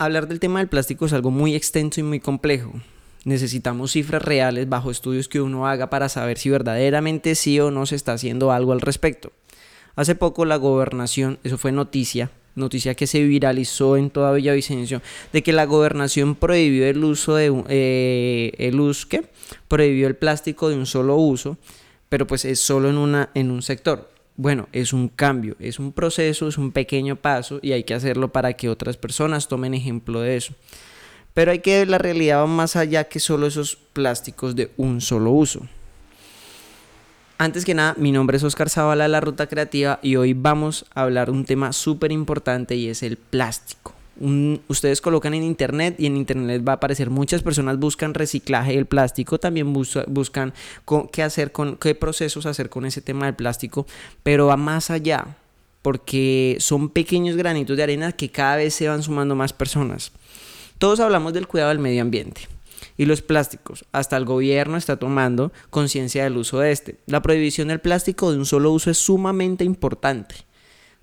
Hablar del tema del plástico es algo muy extenso y muy complejo. Necesitamos cifras reales bajo estudios que uno haga para saber si verdaderamente sí o no se está haciendo algo al respecto. Hace poco la gobernación, eso fue noticia, noticia que se viralizó en toda Villavicencio, de que la gobernación prohibió el uso de eh, el uso ¿qué? prohibió el plástico de un solo uso, pero pues es solo en una en un sector. Bueno, es un cambio, es un proceso, es un pequeño paso y hay que hacerlo para que otras personas tomen ejemplo de eso. Pero hay que ver la realidad va más allá que solo esos plásticos de un solo uso. Antes que nada, mi nombre es Oscar Zavala de la Ruta Creativa y hoy vamos a hablar un tema súper importante y es el plástico. Ustedes colocan en internet y en internet va a aparecer muchas personas buscan reciclaje del plástico, también buscan qué hacer con qué procesos hacer con ese tema del plástico, pero va más allá porque son pequeños granitos de arena que cada vez se van sumando más personas. Todos hablamos del cuidado del medio ambiente y los plásticos. Hasta el gobierno está tomando conciencia del uso de este. La prohibición del plástico de un solo uso es sumamente importante.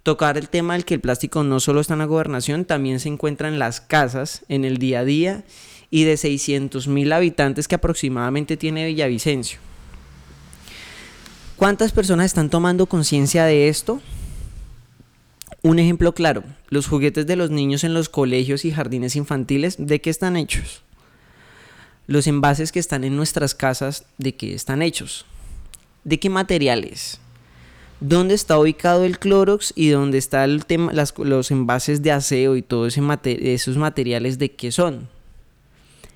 Tocar el tema del que el plástico no solo está en la gobernación, también se encuentra en las casas, en el día a día y de 600 mil habitantes que aproximadamente tiene Villavicencio. ¿Cuántas personas están tomando conciencia de esto? Un ejemplo claro, los juguetes de los niños en los colegios y jardines infantiles, ¿de qué están hechos? los envases que están en nuestras casas, ¿de qué están hechos? ¿De qué materiales? ¿Dónde está ubicado el Clorox y dónde está el tema, los envases de aseo y todos ese esos materiales de qué son?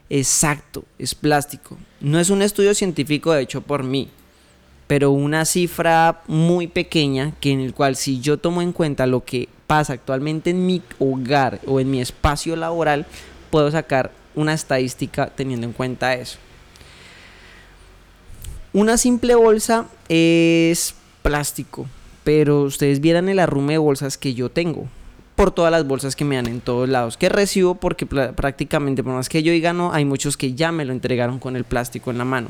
Exacto, es plástico. No es un estudio científico hecho por mí, pero una cifra muy pequeña que en el cual si yo tomo en cuenta lo que pasa actualmente en mi hogar o en mi espacio laboral, puedo sacar una estadística teniendo en cuenta eso. Una simple bolsa es plástico, pero ustedes vieran el arrume de bolsas que yo tengo por todas las bolsas que me dan en todos lados, que recibo porque prácticamente, por más que yo diga no, hay muchos que ya me lo entregaron con el plástico en la mano.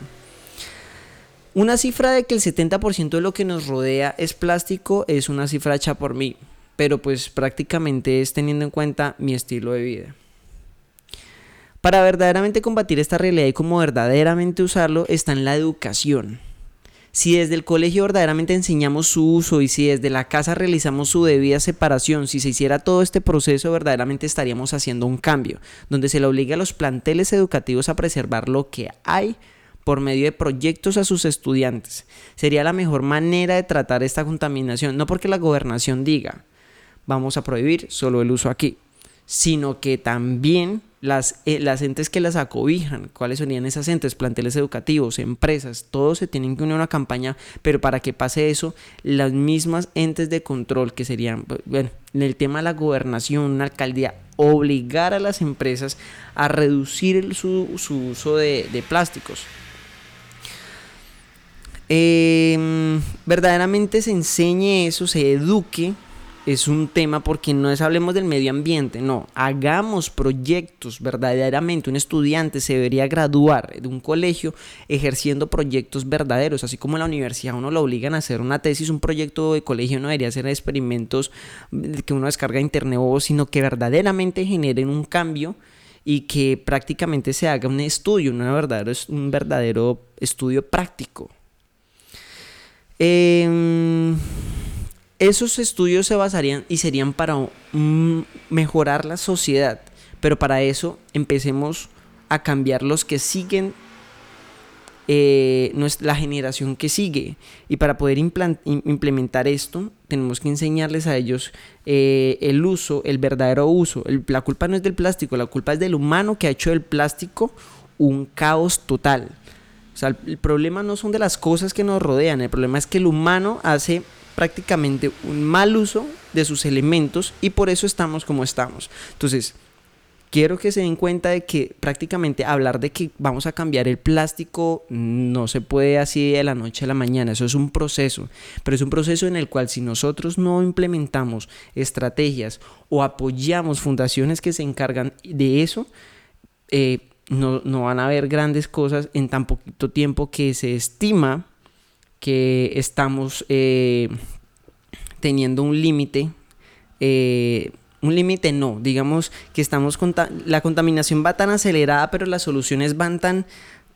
Una cifra de que el 70% de lo que nos rodea es plástico es una cifra hecha por mí, pero pues prácticamente es teniendo en cuenta mi estilo de vida. Para verdaderamente combatir esta realidad y como verdaderamente usarlo está en la educación. Si desde el colegio verdaderamente enseñamos su uso y si desde la casa realizamos su debida separación, si se hiciera todo este proceso, verdaderamente estaríamos haciendo un cambio, donde se le obliga a los planteles educativos a preservar lo que hay por medio de proyectos a sus estudiantes. Sería la mejor manera de tratar esta contaminación, no porque la gobernación diga, vamos a prohibir solo el uso aquí, sino que también las, eh, las entes que las acobijan, cuáles serían esas entes, planteles educativos, empresas, todos se tienen que unir a una campaña, pero para que pase eso, las mismas entes de control que serían, bueno, en el tema de la gobernación, una alcaldía, obligar a las empresas a reducir su, uso de, plásticos. Em, verdaderamente se enseñe eso, se eduque es un tema porque no es hablemos del medio ambiente, no, hagamos proyectos verdaderamente. Un estudiante se debería graduar de un colegio ejerciendo proyectos verdaderos, así como en la universidad uno lo obligan a hacer una tesis, un proyecto de colegio no debería hacer experimentos que uno descarga de internet, sino que verdaderamente generen un cambio y que prácticamente se haga un estudio, una verdadero, un verdadero estudio práctico. Eh, esos estudios se basarían y serían para mejorar la sociedad, pero para eso empecemos a cambiar los que siguen eh, la generación que sigue. Y para poder implementar esto, tenemos que enseñarles a ellos eh, el uso, el verdadero uso. la culpa no es del plástico, la culpa es del humano que ha hecho del plástico un caos total. O sea, el problema no son de las cosas que nos rodean, el problema es que el humano hace prácticamente un mal uso de sus elementos y por eso estamos como estamos. Entonces, quiero que se den cuenta de que prácticamente hablar de que vamos a cambiar el plástico no se puede así de la noche a la mañana, eso es un proceso, pero es un proceso en el cual si nosotros no implementamos estrategias o apoyamos fundaciones que se encargan de eso, eh, no, van a haber grandes cosas en tan poquito tiempo que se estima que estamos eh, teniendo un límite eh, un límite no, digamos que estamos la contaminación va tan acelerada, pero las soluciones van tan,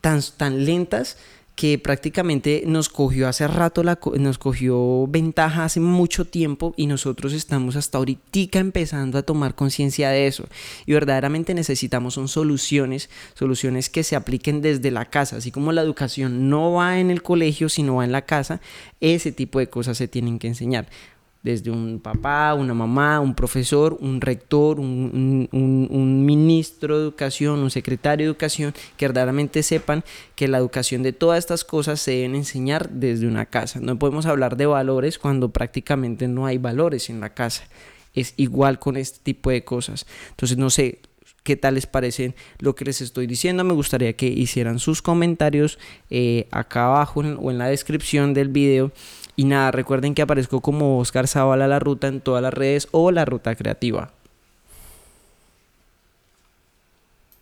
tan, tan lentas que prácticamente nos cogió hace rato, nos cogió ventaja hace mucho tiempo y nosotros estamos hasta ahorita empezando a tomar conciencia de eso. Y verdaderamente necesitamos son soluciones, soluciones que se apliquen desde la casa, así como la educación no va en el colegio, sino va en la casa, ese tipo de cosas se tienen que enseñar desde un papá, una mamá, un profesor, un rector, un, ministro de educación, un secretario de educación, que verdaderamente sepan que la educación de todas estas cosas se deben enseñar desde una casa. No podemos hablar de valores cuando prácticamente no hay valores en la casa. Es igual con este tipo de cosas. Entonces, no sé, qué tal les parece lo que les estoy diciendo. Me gustaría que hicieran sus comentarios eh, acá abajo o en la descripción del video y nada, recuerden que aparezco como Oscar Zavala La Ruta en todas las redes o La Ruta Creativa.